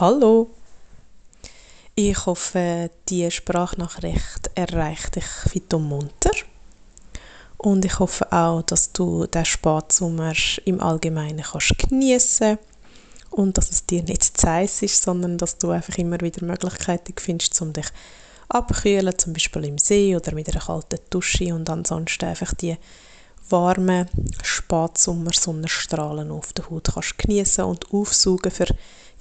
Hallo! Ich hoffe, die Sprachnachricht erreicht dich fit und munter. Und ich hoffe auch, dass du den Spatsommer im Allgemeinen kannst geniessen und dass es dir nicht zu heiß ist, sondern dass du einfach immer wieder Möglichkeiten findest, um dich abkühlen, zum Beispiel im See oder mit einer kalten Dusche und ansonsten einfach die warmen Spatsommer-Sonnenstrahlen auf der Haut kannst geniessen und aufsaugen für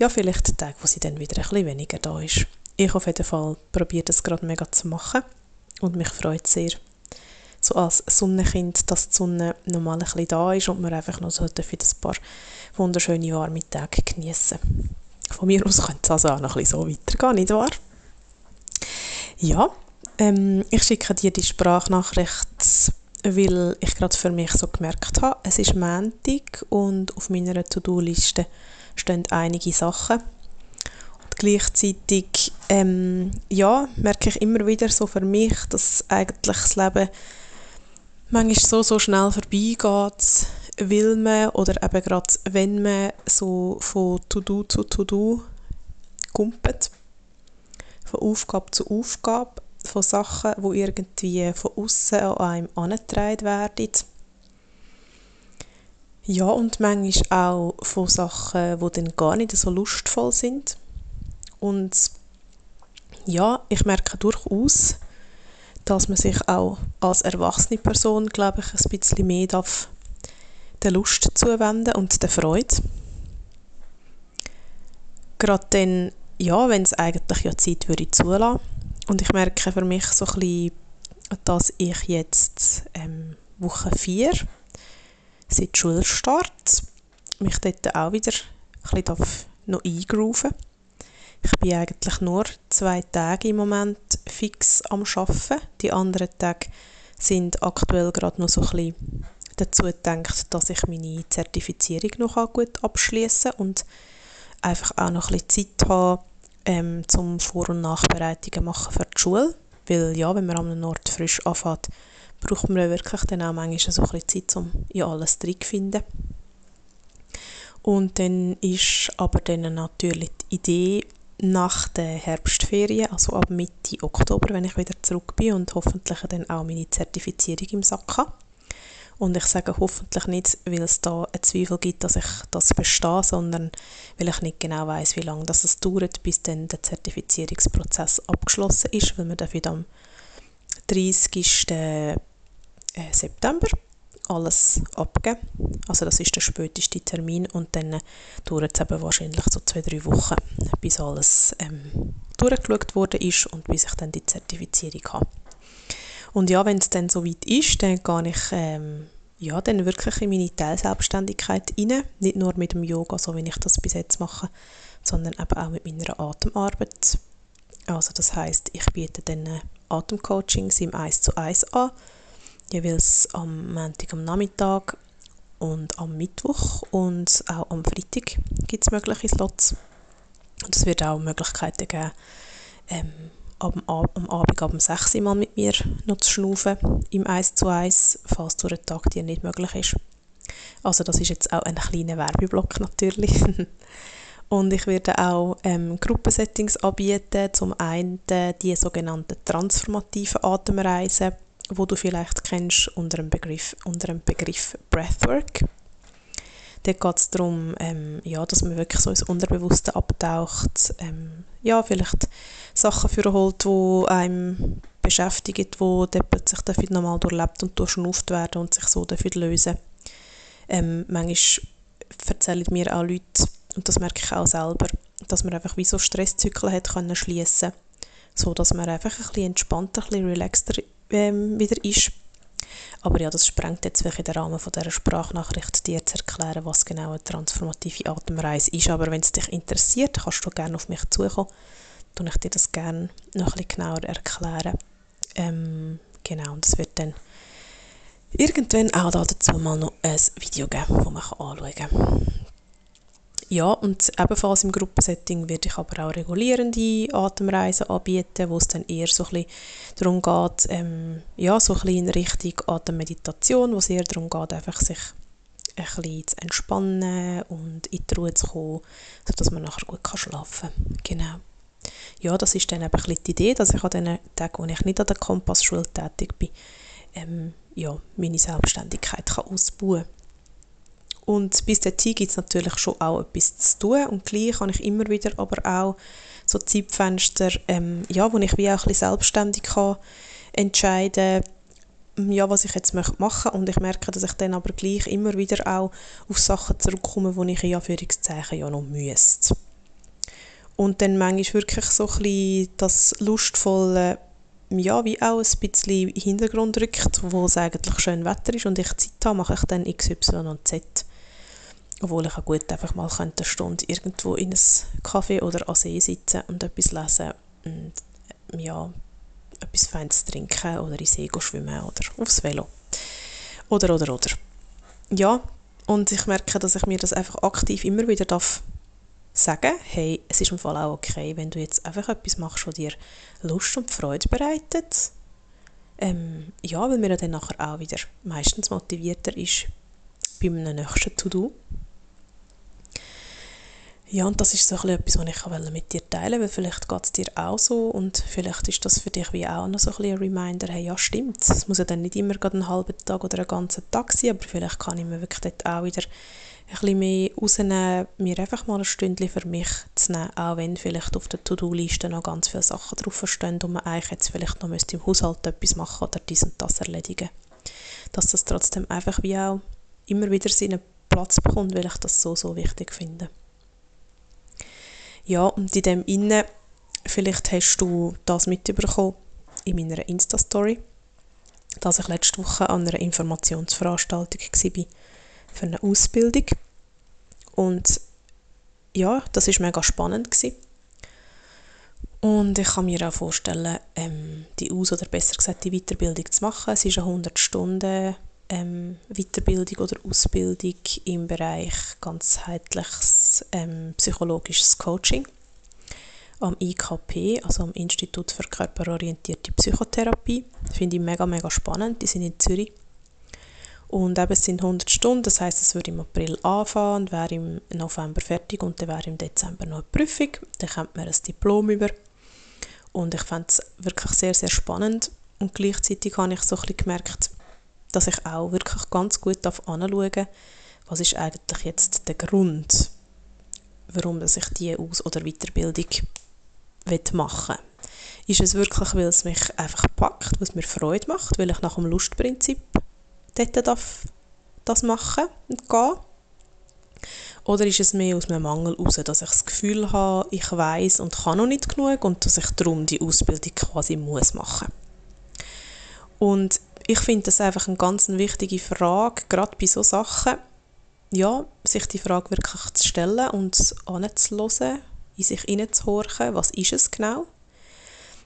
ja, vielleicht Tage, wo sie dann wieder ein bisschen weniger da ist. Ich auf jeden Fall probiere das gerade mega zu machen und mich freut sehr, so als Sonnenkind, dass die Sonne normal ein bisschen da ist und man einfach noch so für ein paar wunderschöne warme Tage genießen. Von mir aus könnte es also auch noch ein bisschen so weitergehen, nicht wahr? Ja, ähm, ich schicke dir die Sprachnachricht, weil ich gerade für mich so gemerkt habe, es ist Montag und auf meiner To-Do-Liste stehen einige Sachen. Und gleichzeitig ähm, ja, merke ich immer wieder so für mich, dass eigentlich das Leben manchmal so, so schnell vorbeigeht, will man oder eben gerade wenn man so von To-Do zu To-Do kumpelt, von Aufgabe zu Aufgabe, von Sachen, die irgendwie von außen an einem angetragen werden ja, und manchmal auch von Sachen, die dann gar nicht so lustvoll sind. Und ja, ich merke durchaus, dass man sich auch als erwachsene Person, glaube ich, ein bisschen mehr darf der Lust zuwenden und der Freude. Gerade dann, ja, wenn es eigentlich ja Zeit würde zulassen. Und ich merke für mich so ein bisschen, dass ich jetzt ähm, Woche 4 seit Schulstart mich dort auch wieder ein bisschen noch eingrooven Ich bin eigentlich nur zwei Tage im Moment fix am Arbeiten. Die anderen Tage sind aktuell gerade noch so ein bisschen dazu gedacht, dass ich meine Zertifizierung noch gut abschließen und einfach auch noch ein bisschen Zeit habe, ähm, zum Vor- und Nachbereitungen machen für die Schule. Weil ja, wenn man an einem Ort frisch anfängt, braucht man wirklich dann auch manchmal so ein Zeit, um in alles drin zu finden. Und dann ist aber dann natürlich die Idee, nach der Herbstferien, also ab Mitte Oktober, wenn ich wieder zurück bin und hoffentlich dann auch meine Zertifizierung im Sack habe. Und ich sage hoffentlich nicht, weil es da einen Zweifel gibt, dass ich das bestehe, sondern weil ich nicht genau weiß, wie lange das dauert, bis dann der Zertifizierungsprozess abgeschlossen ist, weil wir dafür am 30 äh, September alles abgeben. Also das ist der späteste Termin und dann dauert es eben wahrscheinlich so zwei, drei Wochen, bis alles ähm, durchgeschaut worden ist und bis ich dann die Zertifizierung habe. Und ja, wenn es dann soweit ist, dann gehe ich ähm, ja, dann wirklich in meine Teilselbstständigkeit rein. Nicht nur mit dem Yoga, so wie ich das bis jetzt mache, sondern eben auch mit meiner Atemarbeit. Also das heißt, ich biete dann Atemcoachings im 1 zu 1 an jeweils am Montag am Nachmittag und am Mittwoch und auch am Freitag gibt es mögliche Slots. Und es wird auch Möglichkeiten geben, ähm, am, am Abend ab 6 Uhr mal mit mir noch zu schnaufen im 1 zu 1, falls durch den Tag dir nicht möglich ist. Also das ist jetzt auch ein kleiner Werbeblock natürlich. Und ich werde auch ähm, Gruppensettings anbieten, zum einen die sogenannten transformativen Atemreisen, wo du vielleicht kennst unter dem Begriff, unter dem Begriff Breathwork. Da geht es darum, ähm, ja, dass man wirklich so ins Unterbewusste abtaucht, ähm, ja, vielleicht Sachen vorholt, die einem beschäftigen, die dann plötzlich dafür nochmal durchlebt und durchschnauft werden und sich so dafür lösen. Ähm, manchmal erzählen mir auch Leute, und das merke ich auch selber, dass man einfach wie so Stresszyklen hat können schliessen, so dass man einfach ein bisschen entspannter, ein bisschen relaxter ähm, wieder ist. Aber ja, das sprengt jetzt wirklich den Rahmen von dieser Sprachnachricht, dir zu erklären, was genau eine transformative Atemreise ist. Aber wenn es dich interessiert, kannst du gerne auf mich zukommen. Dann ich dir das gerne noch ein bisschen genauer erklären. Ähm, genau, und es wird dann irgendwann auch dazu mal noch ein Video geben, das man anschauen kann. Ja, und ebenfalls im Gruppensetting werde ich aber auch regulierende Atemreisen anbieten, wo es dann eher so ein bisschen darum geht, ähm, ja, so ein bisschen in Richtung Atemmeditation, wo es eher darum geht, einfach sich ein bisschen zu entspannen und in die Ruhe zu kommen, sodass man nachher gut schlafen kann. Genau. Ja, das ist dann eben die Idee, dass ich an den Tagen, wo ich nicht an der Kompassschule tätig bin, ähm, ja, meine Selbstständigkeit kann ausbauen kann. Und bis dahin gibt es natürlich schon auch etwas zu tun und gleich kann ich immer wieder aber auch so Zeitfenster, ähm, ja, wo ich wie auch ein selbstständig kann entscheiden ja, was ich jetzt möchte machen und ich merke, dass ich dann aber gleich immer wieder auch auf Sachen zurückkomme, wo ich in Anführungszeichen ja noch müsste. Und dann manchmal wirklich so ein das lustvolle, ja, wie auch ein bisschen in den Hintergrund rückt, wo es eigentlich schön Wetter ist und ich Zeit habe, mache ich dann X, Y und Z. Obwohl ich auch gut einfach mal eine Stunde irgendwo in einem Café oder an See sitzen und etwas lesen und ja, etwas Feines trinken oder in See schwimmen oder aufs Velo. Oder, oder, oder. Ja, und ich merke, dass ich mir das einfach aktiv immer wieder darf sagen, hey, es ist im Fall auch okay, wenn du jetzt einfach etwas machst, was dir Lust und Freude bereitet. Ähm, ja, weil man dann nachher auch wieder meistens motivierter ist bei einem nächsten To-Do. Ja, und das ist so etwas, was ich mit dir teilen wollte, weil vielleicht geht es dir auch so und vielleicht ist das für dich wie auch noch so ein, ein Reminder, hey, ja stimmt, es muss ja dann nicht immer gerade einen halben Tag oder einen ganzen Tag sein, aber vielleicht kann ich mir wirklich dort auch wieder ein bisschen mehr rausnehmen, mir einfach mal ein Stündchen für mich zu nehmen, auch wenn vielleicht auf der To-Do-Liste noch ganz viele Sachen drauf stehen und man eigentlich jetzt vielleicht noch müsste im Haushalt etwas machen oder dies und das erledigen. Dass das trotzdem einfach wie auch immer wieder seinen Platz bekommt, weil ich das so, so wichtig finde. Ja, und in dem Innen, vielleicht hast du das mitbekommen in meiner Insta-Story, dass ich letzte Woche an einer Informationsveranstaltung war für eine Ausbildung. Und ja, das war mega spannend. Gewesen. Und ich kann mir auch vorstellen, ähm, die Aus- oder besser gesagt die Weiterbildung zu machen. Es ist eine 100 Stunden ähm, Weiterbildung oder Ausbildung im Bereich ganzheitliches ähm, psychologisches Coaching am IKP, also am Institut für körperorientierte Psychotherapie. Finde ich mega, mega spannend. Die sind in Zürich. Und eben, es sind 100 Stunden, das heißt, es würde im April anfangen und wäre im November fertig und dann wäre im Dezember noch eine Prüfung. Dann kommt man ein Diplom über. Und ich fand es wirklich sehr, sehr spannend. Und gleichzeitig habe ich so ein bisschen gemerkt, dass ich auch wirklich ganz gut anschauen darf, was ist eigentlich jetzt der Grund, warum ich diese Aus- oder Weiterbildung machen will. Ist es wirklich, weil es mich einfach packt, weil es mir Freude macht, weil ich nach dem Lustprinzip dort darf das machen und gehen? Oder ist es mehr aus einem Mangel heraus, dass ich das Gefühl habe, ich weiß und kann noch nicht genug und dass ich darum die Ausbildung quasi muss machen Und ich finde das einfach eine ganz wichtige Frage, gerade bei solchen Sachen, ja, sich die Frage wirklich zu stellen und anzuhören, in sich hineinzuhorchen, was ist es genau?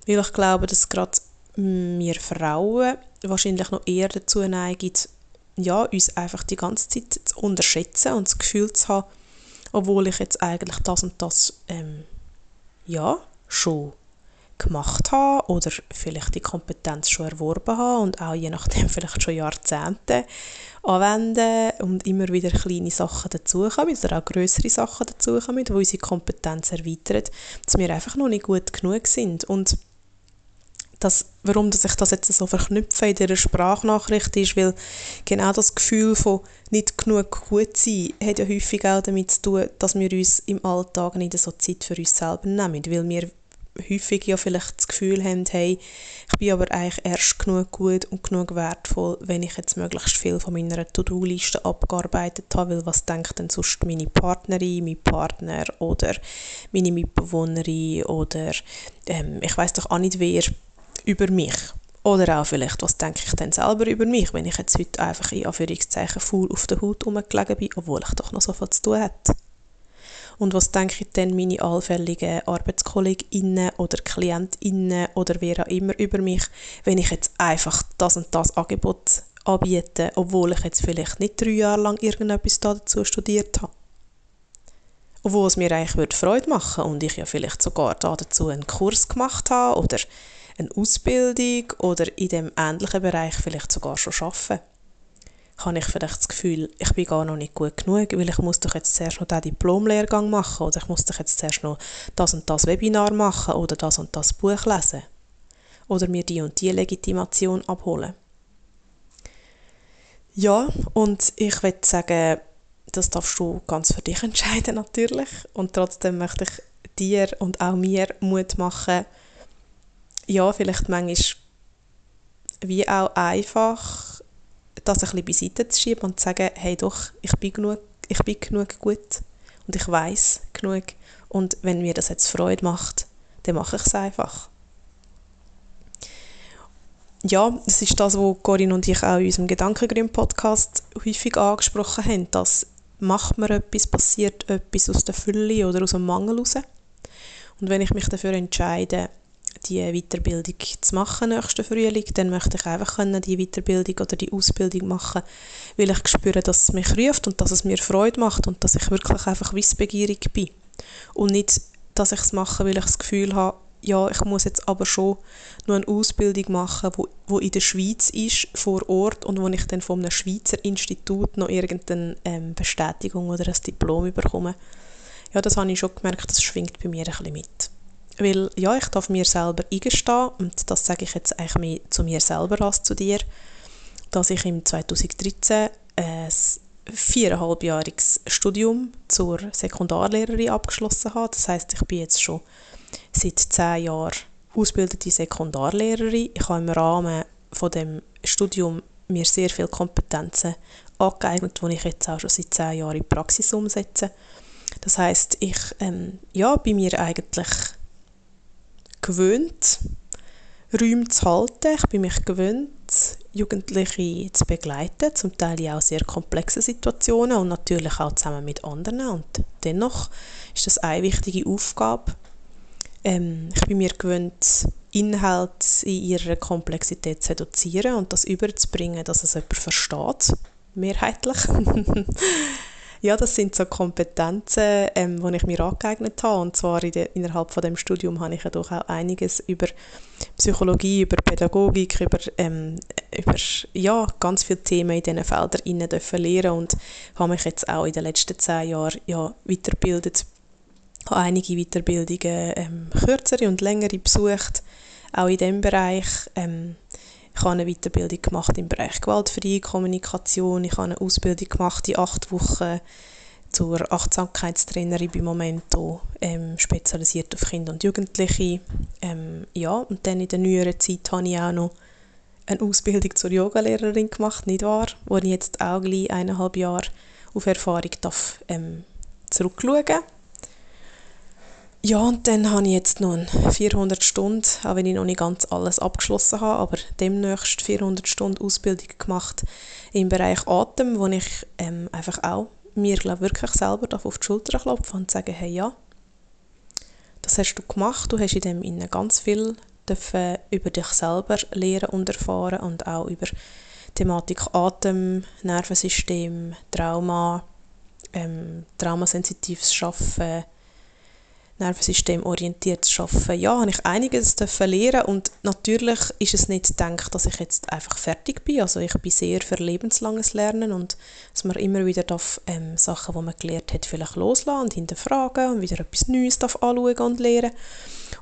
Weil ich glaube, dass gerade wir Frauen wahrscheinlich noch eher dazu neigen, ja, uns einfach die ganze Zeit zu unterschätzen und das Gefühl zu haben, obwohl ich jetzt eigentlich das und das ähm, ja, schon gemacht habe oder vielleicht die Kompetenz schon erworben habe und auch je nachdem vielleicht schon Jahrzehnte anwenden und immer wieder kleine Sachen dazukommen oder auch größere Sachen dazukommen, die unsere Kompetenz erweitern, dass wir einfach noch nicht gut genug sind. Und das, warum dass ich das jetzt so verknüpfe in dieser Sprachnachricht ist, weil genau das Gefühl von nicht genug gut sein hat ja häufig auch damit zu tun, dass wir uns im Alltag nicht so Zeit für uns selber nehmen, weil wir häufig ja vielleicht das Gefühl haben, hey, ich bin aber eigentlich erst genug gut und genug wertvoll, wenn ich jetzt möglichst viel von meiner To-Do-Liste abgearbeitet habe, weil was denkt denn sonst meine Partnerin, mein Partner oder meine Mitbewohnerin oder ähm, ich weiß doch auch nicht wer über mich. Oder auch vielleicht, was denke ich denn selber über mich, wenn ich jetzt heute einfach in Anführungszeichen faul auf der Haut rumgelegen bin, obwohl ich doch noch so viel zu tun habe. Und was denke ich denn meine allfälligen ArbeitskollegInnen oder KlientInnen oder wer auch immer über mich, wenn ich jetzt einfach das und das Angebot anbiete, obwohl ich jetzt vielleicht nicht drei Jahre lang irgendetwas dazu studiert habe. Obwohl es mir eigentlich Freude machen würde und ich ja vielleicht sogar dazu einen Kurs gemacht habe oder eine Ausbildung oder in dem ähnlichen Bereich vielleicht sogar schon arbeite. Habe ich vielleicht das Gefühl, ich bin gar noch nicht gut genug, weil ich muss doch jetzt zuerst noch diesen Diplomlehrgang machen oder ich muss doch jetzt zuerst noch das und das Webinar machen oder das und das Buch lesen oder mir die und die Legitimation abholen. Ja, und ich würde sagen, das darfst du ganz für dich entscheiden natürlich und trotzdem möchte ich dir und auch mir Mut machen, ja, vielleicht manchmal wie auch einfach das ein bisschen beiseite zu schieben und zu sagen, hey doch, ich bin genug, ich bin genug gut und ich weiß genug und wenn mir das jetzt Freude macht, dann mache ich es einfach. Ja, das ist das, was Corinne und ich auch in unserem Gedankengrün-Podcast häufig angesprochen haben, dass macht man etwas, passiert etwas aus der Fülle oder aus dem Mangel heraus. Und wenn ich mich dafür entscheide, die Weiterbildung zu machen nächsten Frühling, dann möchte ich einfach können, die Weiterbildung oder die Ausbildung machen, weil ich spüre, dass es mich ruft und dass es mir Freude macht und dass ich wirklich einfach wissbegierig bin. Und nicht, dass ich es mache, weil ich das Gefühl habe, ja, ich muss jetzt aber schon noch eine Ausbildung machen, wo, wo in der Schweiz ist, vor Ort, und wo ich dann von einem Schweizer Institut noch irgendeine ähm, Bestätigung oder ein Diplom bekomme. Ja, das habe ich schon gemerkt, das schwingt bei mir ein bisschen mit. Weil, ja, ich darf mir selber eingestehen, und das sage ich jetzt eigentlich mehr zu mir selber als zu dir, dass ich im 2013 ein viereinhalbjähriges Studium zur Sekundarlehrerin abgeschlossen habe. Das heißt, ich bin jetzt schon seit zehn Jahren ausgebildete Sekundarlehrerin. Ich habe im Rahmen von dem Studium mir sehr viele Kompetenzen angeeignet, die ich jetzt auch schon seit zehn Jahren in die Praxis umsetze. Das heißt, ich ähm, ja, bin mir eigentlich gewöhnt, Räume zu halten. Ich bin mich gewöhnt, Jugendliche zu begleiten, zum Teil in auch sehr komplexe Situationen und natürlich auch zusammen mit anderen. Und dennoch ist das eine wichtige Aufgabe. Ähm, ich bin mir gewöhnt, Inhalte in ihrer Komplexität zu reduzieren und das überzubringen, dass es jemand versteht, mehrheitlich. Ja, das sind so Kompetenzen, ähm, die ich mir angeeignet habe. Und zwar in de, innerhalb von dem Studium habe ich ja doch auch einiges über Psychologie, über Pädagogik, über, ähm, über ja, ganz viele Themen in diesen Feldern dürfen lernen und habe mich jetzt auch in den letzten zehn Jahren ja, weitergebildet. habe einige Weiterbildungen, ähm, kürzere und längere besucht, auch in diesem Bereich. Ähm, ich habe eine Weiterbildung gemacht im Bereich gewaltfreie Kommunikation. Ich habe eine Ausbildung gemacht in acht Wochen zur Achtsamkeitstrainerin bei Momento, ähm, spezialisiert auf Kinder und Jugendliche. Ähm, ja, und dann in der neueren Zeit habe ich auch noch eine Ausbildung zur Yogalehrerin gemacht, nicht wahr? Wo ich jetzt auch gleich eineinhalb Jahre auf Erfahrung darf, ähm, zurückschauen ja, und dann habe ich jetzt noch 400 Stunden, auch wenn ich noch nicht ganz alles abgeschlossen habe, aber demnächst 400 Stunden Ausbildung gemacht im Bereich Atem, wo ich ähm, einfach auch mir glaub, wirklich selber auf die Schulter klopfen und sagen, hey ja, das hast du gemacht, du hast in dem Innen ganz viel dürfen über dich selber lernen und erfahren und auch über Thematik Atem, Nervensystem, Trauma, ähm, traumasensitives Schaffen, nervensystemorientiert zu arbeiten. Ja, habe ich einiges lernen und natürlich ist es nicht gedacht, dass ich jetzt einfach fertig bin. Also ich bin sehr für lebenslanges Lernen und dass man immer wieder darf, ähm, Sachen, die man gelernt hat, vielleicht loslassen und hinterfragen und wieder etwas Neues darf anschauen und lernen.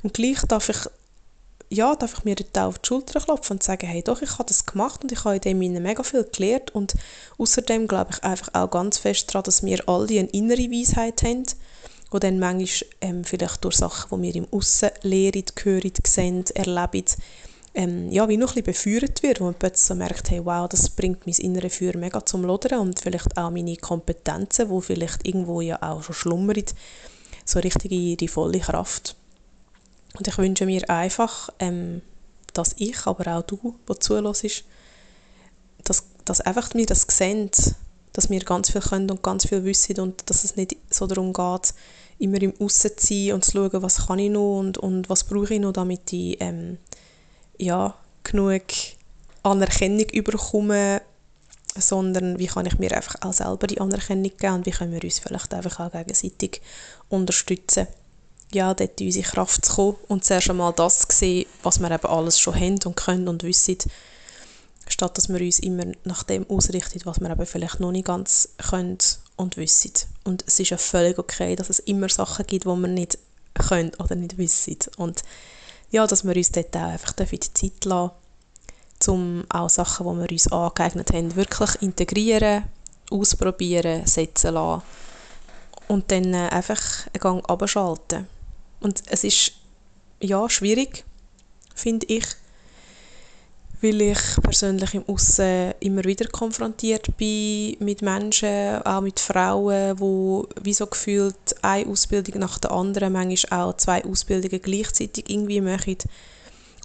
Und gleich darf ich ja, darf ich mir dort auf die Schulter klopfen und sagen, hey doch, ich habe das gemacht und ich habe in dem mega viel gelernt und außerdem glaube ich einfach auch ganz fest daran, dass wir alle eine innere Weisheit haben, wo dann manchmal ähm, vielleicht durch Sachen, die wir im Aussen lehren, hören, sehen, erleben, ähm, ja, wie noch ein bisschen befeuert wird, wo man plötzlich so merkt, hey, wow, das bringt mein innere Feuer mega zum Lodern und vielleicht auch meine Kompetenzen, wo vielleicht irgendwo ja auch schon schlummern, so richtig in die volle Kraft. Und ich wünsche mir einfach, ähm, dass ich, aber auch du, der zuhörst, dass, dass einfach mir das sehen, dass wir ganz viel können und ganz viel wissen und dass es nicht so darum geht, immer im Aussen zu sein und zu schauen, was kann ich noch und, und was brauche ich noch, damit ich ähm, ja, genug Anerkennung überkomme, sondern wie kann ich mir einfach auch selber die Anerkennung geben und wie können wir uns vielleicht einfach auch gegenseitig unterstützen, ja, dort in unsere Kraft zu kommen und zuerst einmal das zu sehen, was wir eben alles schon haben und können und wissen statt dass wir uns immer nach dem ausrichten, was wir aber vielleicht noch nicht ganz können und wissen. Und es ist ja völlig okay, dass es immer Sachen gibt, die wir nicht können oder nicht wissen. Und ja, dass wir uns dort auch einfach die Zeit lassen um auch Sachen, die wir uns angeeignet haben, wirklich integrieren, ausprobieren, setzen lassen und dann äh, einfach einen Gang abschalten. Und es ist ja schwierig, finde ich, weil ich persönlich im Aussen immer wieder konfrontiert bin mit Menschen, auch mit Frauen, wo wie so gefühlt eine Ausbildung nach der anderen, manchmal auch zwei Ausbildungen gleichzeitig irgendwie machen.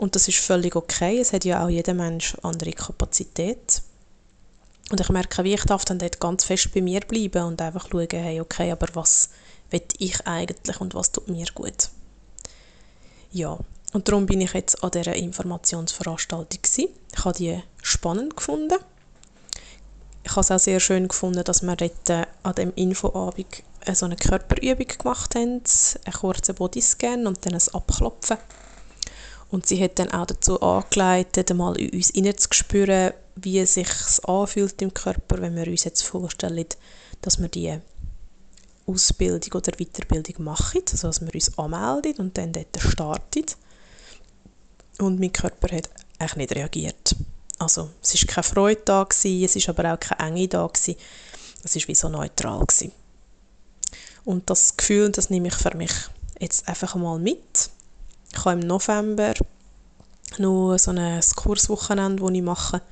Und das ist völlig okay. Es hat ja auch jeder Mensch andere Kapazität. Und ich merke, wie ich darf dann dort ganz fest bei mir bleiben und einfach schauen, hey, okay, aber was will ich eigentlich und was tut mir gut? Ja, und darum bin ich jetzt an dieser Informationsveranstaltung gewesen. Ich habe die spannend gefunden. Ich habe es auch sehr schön gefunden, dass wir dort äh, an dem Infoabend so eine Körperübung gemacht haben, einen kurzen Bodyscan und dann ein Abklopfen. Und sie hat dann auch dazu angeleitet, mal in uns hineinzuspüren, wie es sich anfühlt im Körper, wenn wir uns jetzt vorstellen, dass wir die Ausbildung oder Weiterbildung machen, also dass wir uns anmelden und dann dort starten. Und mein Körper hat eigentlich nicht reagiert. Also es war keine Freude es war aber auch keine Enge da. Es war wie so neutral. Gewesen. Und das Gefühl, das nehme ich für mich jetzt einfach mal mit. Ich habe im November noch so ein Kurswochenende, das ich mache,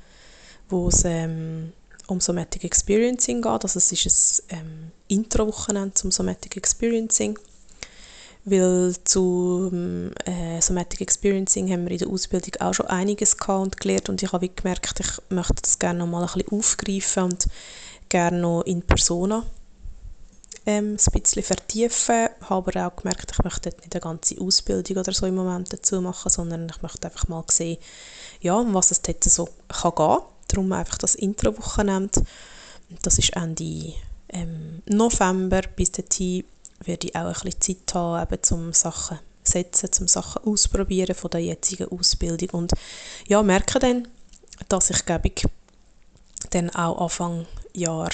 wo es ähm, um Somatic Experiencing geht. Also es ist ein ähm, Intro-Wochenende zum Somatic Experiencing weil zu äh, Somatic Experiencing haben wir in der Ausbildung auch schon einiges gehabt und gelernt und ich habe gemerkt, ich möchte das gerne noch mal ein bisschen aufgreifen und gerne noch in Persona ähm, ein bisschen vertiefen. Habe aber auch gemerkt, ich möchte nicht eine ganze Ausbildung oder so im Moment dazu machen, sondern ich möchte einfach mal sehen, ja, um was es dort so kann gehen. Darum einfach das Intro-Wochenende. Das ist Ende ähm, November. Bis dahin werde ich auch ein bisschen Zeit haben, eben, zum Sachen setzen, zum Sachen ausprobieren von der jetzigen Ausbildung. Und ja, merke dann, dass ich, glaube ich, dann auch Anfang Jahr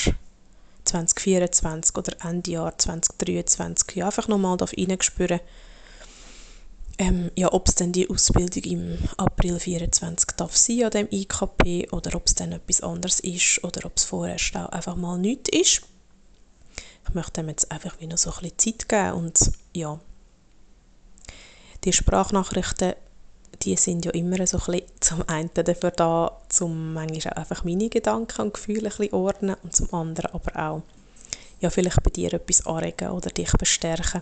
2024 oder Ende Jahr 2023 ja, einfach nochmal reinspüren ähm, ja, ob es dann die Ausbildung im April 2024 darf sein an dem IKP oder ob es dann etwas anderes ist oder ob es vorerst auch einfach mal nichts ist ich möchte dem jetzt einfach wieder so ein bisschen Zeit geben und ja, die Sprachnachrichten, die sind ja immer so ein bisschen zum einen dafür da, um manchmal auch einfach meine Gedanken und Gefühle ein bisschen ordnen und zum anderen aber auch ja, vielleicht bei dir etwas anregen oder dich bestärken.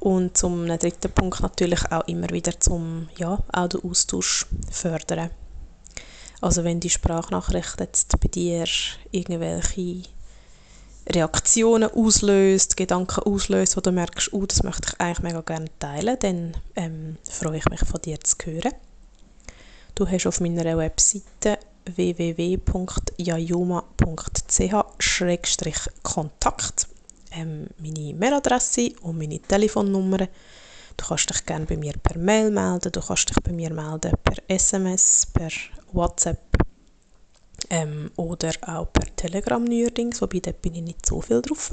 Und zum dritten Punkt natürlich auch immer wieder zum ja, auch den Austausch fördern. Also wenn die Sprachnachricht jetzt bei dir irgendwelche Reaktionen auslöst, Gedanken auslöst, wo du merkst, oh, das möchte ich eigentlich mega gerne teilen, dann ähm, freue ich mich von dir zu hören. Du hast auf meiner Webseite www.jayuma.ch-kontakt ähm, meine Mailadresse und meine Telefonnummer. Du kannst dich gerne bei mir per Mail melden, du kannst dich bei mir melden per SMS, per WhatsApp ähm, oder auch per Telegram neuerdings, wobei dort bin ich nicht so viel drauf.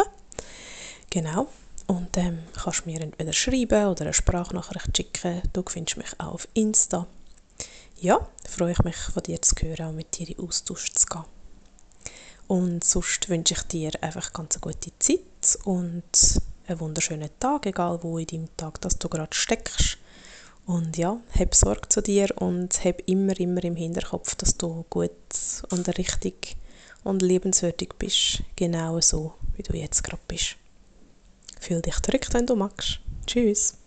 Genau. Und ähm, kannst mir entweder schreiben oder eine Sprachnachricht schicken. Du findest mich auch auf Insta. Ja, freue ich mich von dir zu hören und mit dir in Austausch zu gehen. Und sonst wünsche ich dir einfach ganz eine gute Zeit und einen wunderschönen Tag, egal wo in deinem Tag dass du gerade steckst. Und ja, hab Sorge zu dir und hab immer, immer im Hinterkopf, dass du gut und richtig und lebenswürdig bist. Genau so, wie du jetzt gerade bist. Fühl dich zurück, wenn du magst. Tschüss.